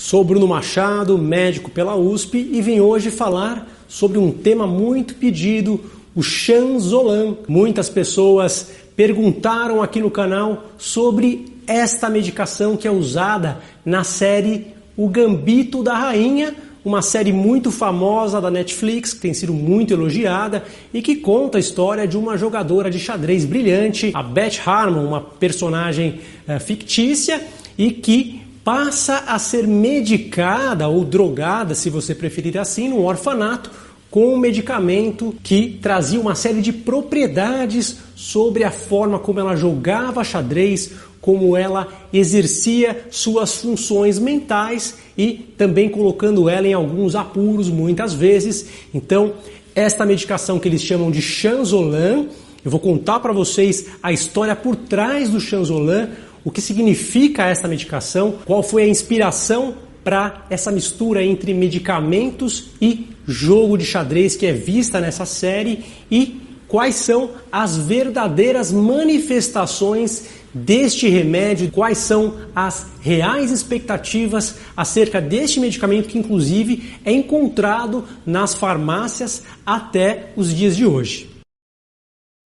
Sou Bruno Machado, médico pela USP e vim hoje falar sobre um tema muito pedido, o Chanzolan. Muitas pessoas perguntaram aqui no canal sobre esta medicação que é usada na série O Gambito da Rainha, uma série muito famosa da Netflix, que tem sido muito elogiada e que conta a história de uma jogadora de xadrez brilhante, a Beth Harmon, uma personagem uh, fictícia e que passa a ser medicada ou drogada, se você preferir assim, no orfanato com um medicamento que trazia uma série de propriedades sobre a forma como ela jogava xadrez, como ela exercia suas funções mentais e também colocando ela em alguns apuros muitas vezes. Então, esta medicação que eles chamam de Chanzolan, eu vou contar para vocês a história por trás do Chanzolan, o que significa essa medicação, qual foi a inspiração para essa mistura entre medicamentos e jogo de xadrez que é vista nessa série? E quais são as verdadeiras manifestações deste remédio, quais são as reais expectativas acerca deste medicamento que inclusive é encontrado nas farmácias até os dias de hoje.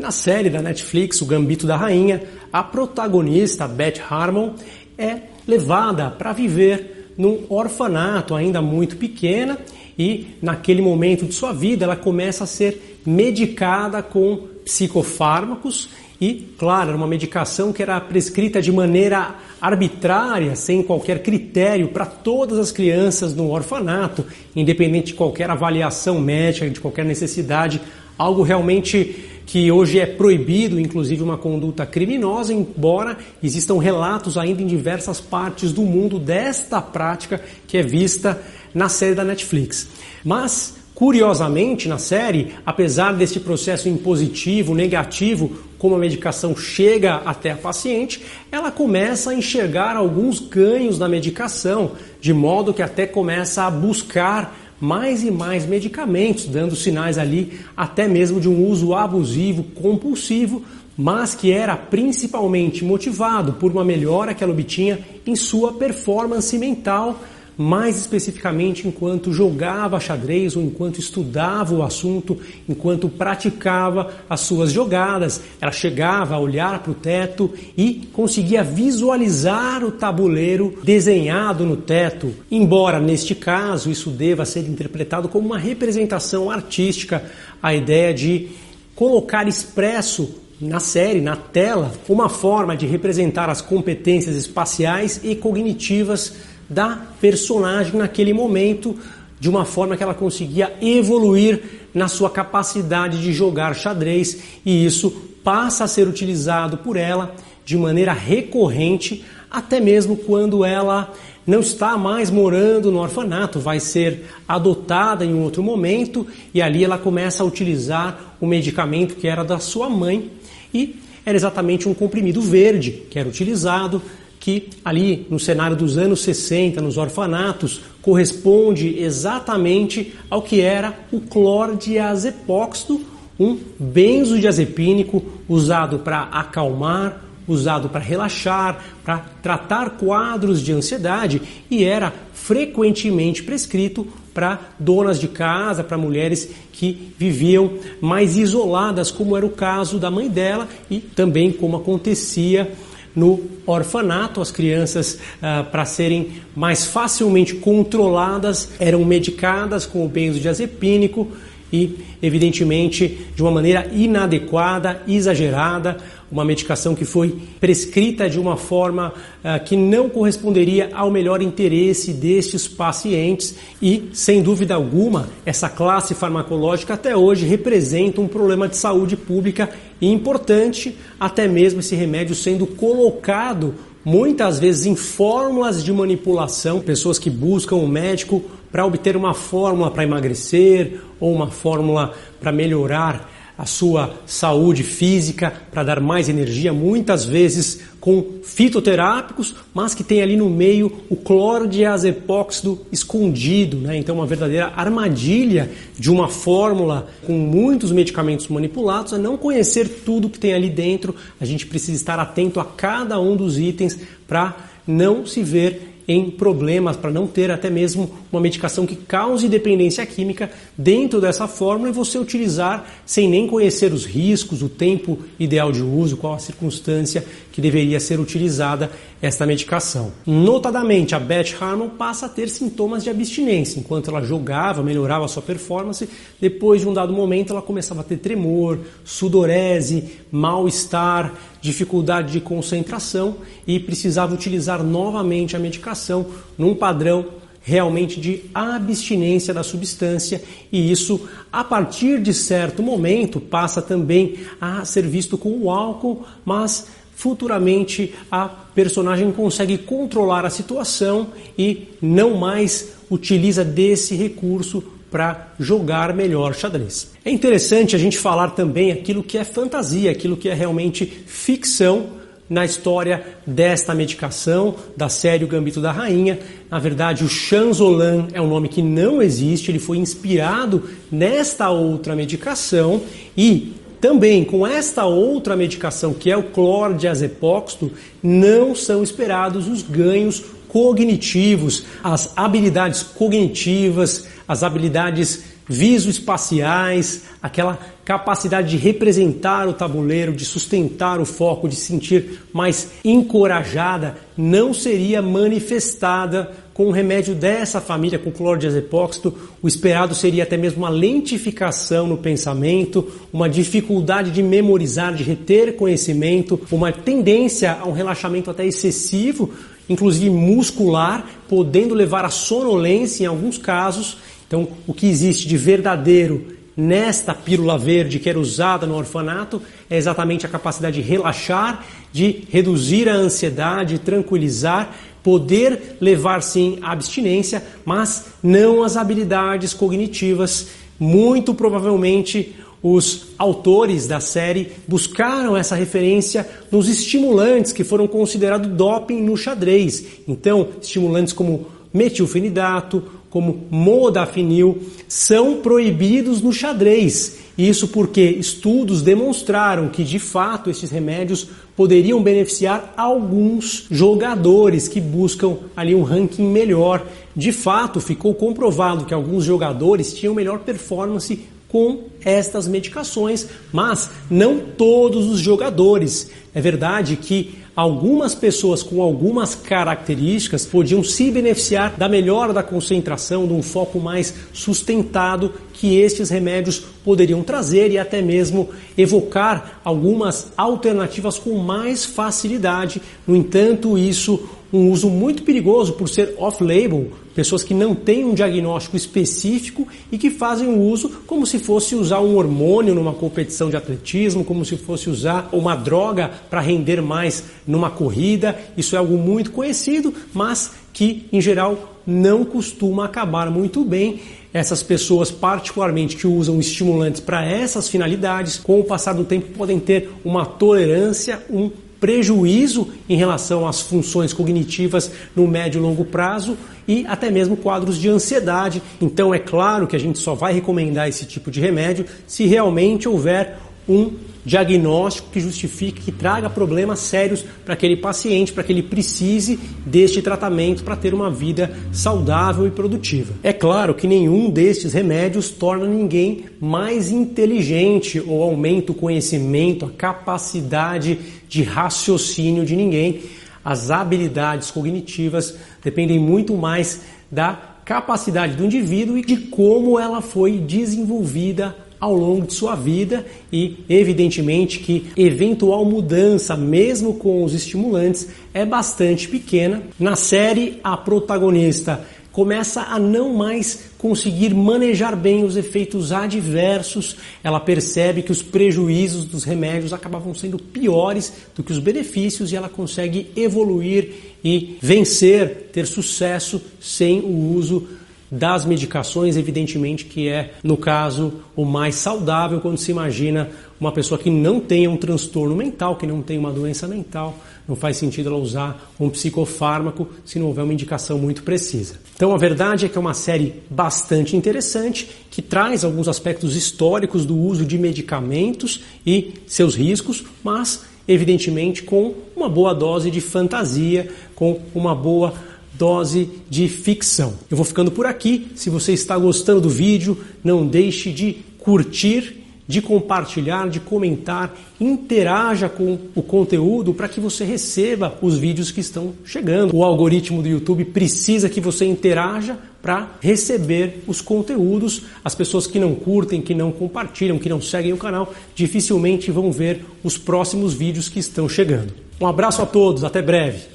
Na série da Netflix, O Gambito da Rainha, a protagonista, Beth Harmon, é levada para viver num orfanato ainda muito pequena e naquele momento de sua vida ela começa a ser medicada com psicofármacos e, claro, era uma medicação que era prescrita de maneira arbitrária, sem qualquer critério para todas as crianças no orfanato, independente de qualquer avaliação médica, de qualquer necessidade, algo realmente que hoje é proibido, inclusive uma conduta criminosa, embora existam relatos ainda em diversas partes do mundo desta prática que é vista na série da Netflix. Mas Curiosamente, na série, apesar deste processo impositivo, negativo, como a medicação chega até a paciente, ela começa a enxergar alguns ganhos da medicação, de modo que até começa a buscar mais e mais medicamentos, dando sinais ali até mesmo de um uso abusivo, compulsivo, mas que era principalmente motivado por uma melhora que ela obtinha em sua performance mental mais especificamente enquanto jogava xadrez ou enquanto estudava o assunto, enquanto praticava as suas jogadas. Ela chegava a olhar para o teto e conseguia visualizar o tabuleiro desenhado no teto. Embora neste caso isso deva ser interpretado como uma representação artística, a ideia de colocar expresso na série, na tela, uma forma de representar as competências espaciais e cognitivas da personagem naquele momento, de uma forma que ela conseguia evoluir na sua capacidade de jogar xadrez, e isso passa a ser utilizado por ela de maneira recorrente, até mesmo quando ela não está mais morando no orfanato, vai ser adotada em outro momento e ali ela começa a utilizar o medicamento que era da sua mãe e era exatamente um comprimido verde que era utilizado que ali no cenário dos anos 60, nos orfanatos, corresponde exatamente ao que era o clordiazepóxido, um benzodiazepínico usado para acalmar, usado para relaxar, para tratar quadros de ansiedade e era frequentemente prescrito para donas de casa, para mulheres que viviam mais isoladas, como era o caso da mãe dela e também como acontecia no orfanato. As crianças, ah, para serem mais facilmente controladas, eram medicadas com o benzodiazepínico e, evidentemente, de uma maneira inadequada, exagerada, uma medicação que foi prescrita de uma forma uh, que não corresponderia ao melhor interesse destes pacientes e, sem dúvida alguma, essa classe farmacológica até hoje representa um problema de saúde pública importante, até mesmo esse remédio sendo colocado muitas vezes em fórmulas de manipulação, pessoas que buscam o um médico para obter uma fórmula para emagrecer ou uma fórmula para melhorar a sua saúde física, para dar mais energia, muitas vezes com fitoterápicos, mas que tem ali no meio o clordiazepóxido escondido, né? Então uma verdadeira armadilha de uma fórmula com muitos medicamentos manipulados, é não conhecer tudo que tem ali dentro. A gente precisa estar atento a cada um dos itens para não se ver em problemas, para não ter até mesmo uma medicação que cause dependência química dentro dessa fórmula e você utilizar sem nem conhecer os riscos, o tempo ideal de uso, qual a circunstância que deveria ser utilizada esta medicação. Notadamente, a Beth Harmon passa a ter sintomas de abstinência. Enquanto ela jogava, melhorava sua performance, depois de um dado momento ela começava a ter tremor, sudorese, mal-estar, dificuldade de concentração e precisava utilizar novamente a medicação num padrão realmente de abstinência da substância e isso a partir de certo momento passa também a ser visto com o álcool, mas futuramente a personagem consegue controlar a situação e não mais utiliza desse recurso para jogar melhor xadrez. É interessante a gente falar também aquilo que é fantasia, aquilo que é realmente ficção na história desta medicação da série O Gambito da Rainha. Na verdade, o Chanzolan é um nome que não existe, ele foi inspirado nesta outra medicação e também com esta outra medicação, que é o clordiazepóxito, não são esperados os ganhos cognitivos, as habilidades cognitivas, as habilidades visoespaciais, aquela capacidade de representar o tabuleiro, de sustentar o foco, de sentir mais encorajada, não seria manifestada com um remédio dessa família, com clordiazepóxito. O esperado seria até mesmo uma lentificação no pensamento, uma dificuldade de memorizar, de reter conhecimento, uma tendência a um relaxamento até excessivo, inclusive muscular, podendo levar à sonolência em alguns casos então, o que existe de verdadeiro nesta pílula verde que era usada no orfanato é exatamente a capacidade de relaxar, de reduzir a ansiedade, tranquilizar, poder levar sim à abstinência, mas não as habilidades cognitivas. Muito provavelmente os autores da série buscaram essa referência nos estimulantes que foram considerados doping no xadrez. Então, estimulantes como metilfenidato, como modafinil, são proibidos no xadrez. Isso porque estudos demonstraram que de fato esses remédios poderiam beneficiar alguns jogadores que buscam ali um ranking melhor. De fato, ficou comprovado que alguns jogadores tinham melhor performance com estas medicações, mas não todos os jogadores. É verdade que algumas pessoas com algumas características podiam se beneficiar da melhora da concentração, de um foco mais sustentado que estes remédios poderiam trazer e até mesmo evocar algumas alternativas com mais facilidade. No entanto, isso um uso muito perigoso por ser off-label, pessoas que não têm um diagnóstico específico e que fazem o uso como se fosse usar um hormônio numa competição de atletismo, como se fosse usar uma droga para render mais numa corrida. Isso é algo muito conhecido, mas que em geral não costuma acabar muito bem. Essas pessoas, particularmente que usam estimulantes para essas finalidades, com o passar do tempo podem ter uma tolerância, um prejuízo em relação às funções cognitivas no médio e longo prazo e até mesmo quadros de ansiedade. Então é claro que a gente só vai recomendar esse tipo de remédio se realmente houver um diagnóstico que justifique, que traga problemas sérios para aquele paciente, para que ele precise deste tratamento para ter uma vida saudável e produtiva. É claro que nenhum destes remédios torna ninguém mais inteligente ou aumenta o conhecimento, a capacidade de raciocínio de ninguém. As habilidades cognitivas dependem muito mais da capacidade do indivíduo e de como ela foi desenvolvida ao longo de sua vida e, evidentemente, que eventual mudança, mesmo com os estimulantes, é bastante pequena. Na série, a protagonista começa a não mais conseguir manejar bem os efeitos adversos, ela percebe que os prejuízos dos remédios acabavam sendo piores do que os benefícios e ela consegue evoluir e vencer, ter sucesso sem o uso das medicações, evidentemente que é, no caso, o mais saudável quando se imagina uma pessoa que não tenha um transtorno mental, que não tenha uma doença mental, não faz sentido ela usar um psicofármaco se não houver uma indicação muito precisa. Então a verdade é que é uma série bastante interessante que traz alguns aspectos históricos do uso de medicamentos e seus riscos, mas evidentemente com uma boa dose de fantasia, com uma boa dose de ficção. Eu vou ficando por aqui. Se você está gostando do vídeo, não deixe de curtir de compartilhar, de comentar, interaja com o conteúdo para que você receba os vídeos que estão chegando. O algoritmo do YouTube precisa que você interaja para receber os conteúdos. As pessoas que não curtem, que não compartilham, que não seguem o canal, dificilmente vão ver os próximos vídeos que estão chegando. Um abraço a todos, até breve.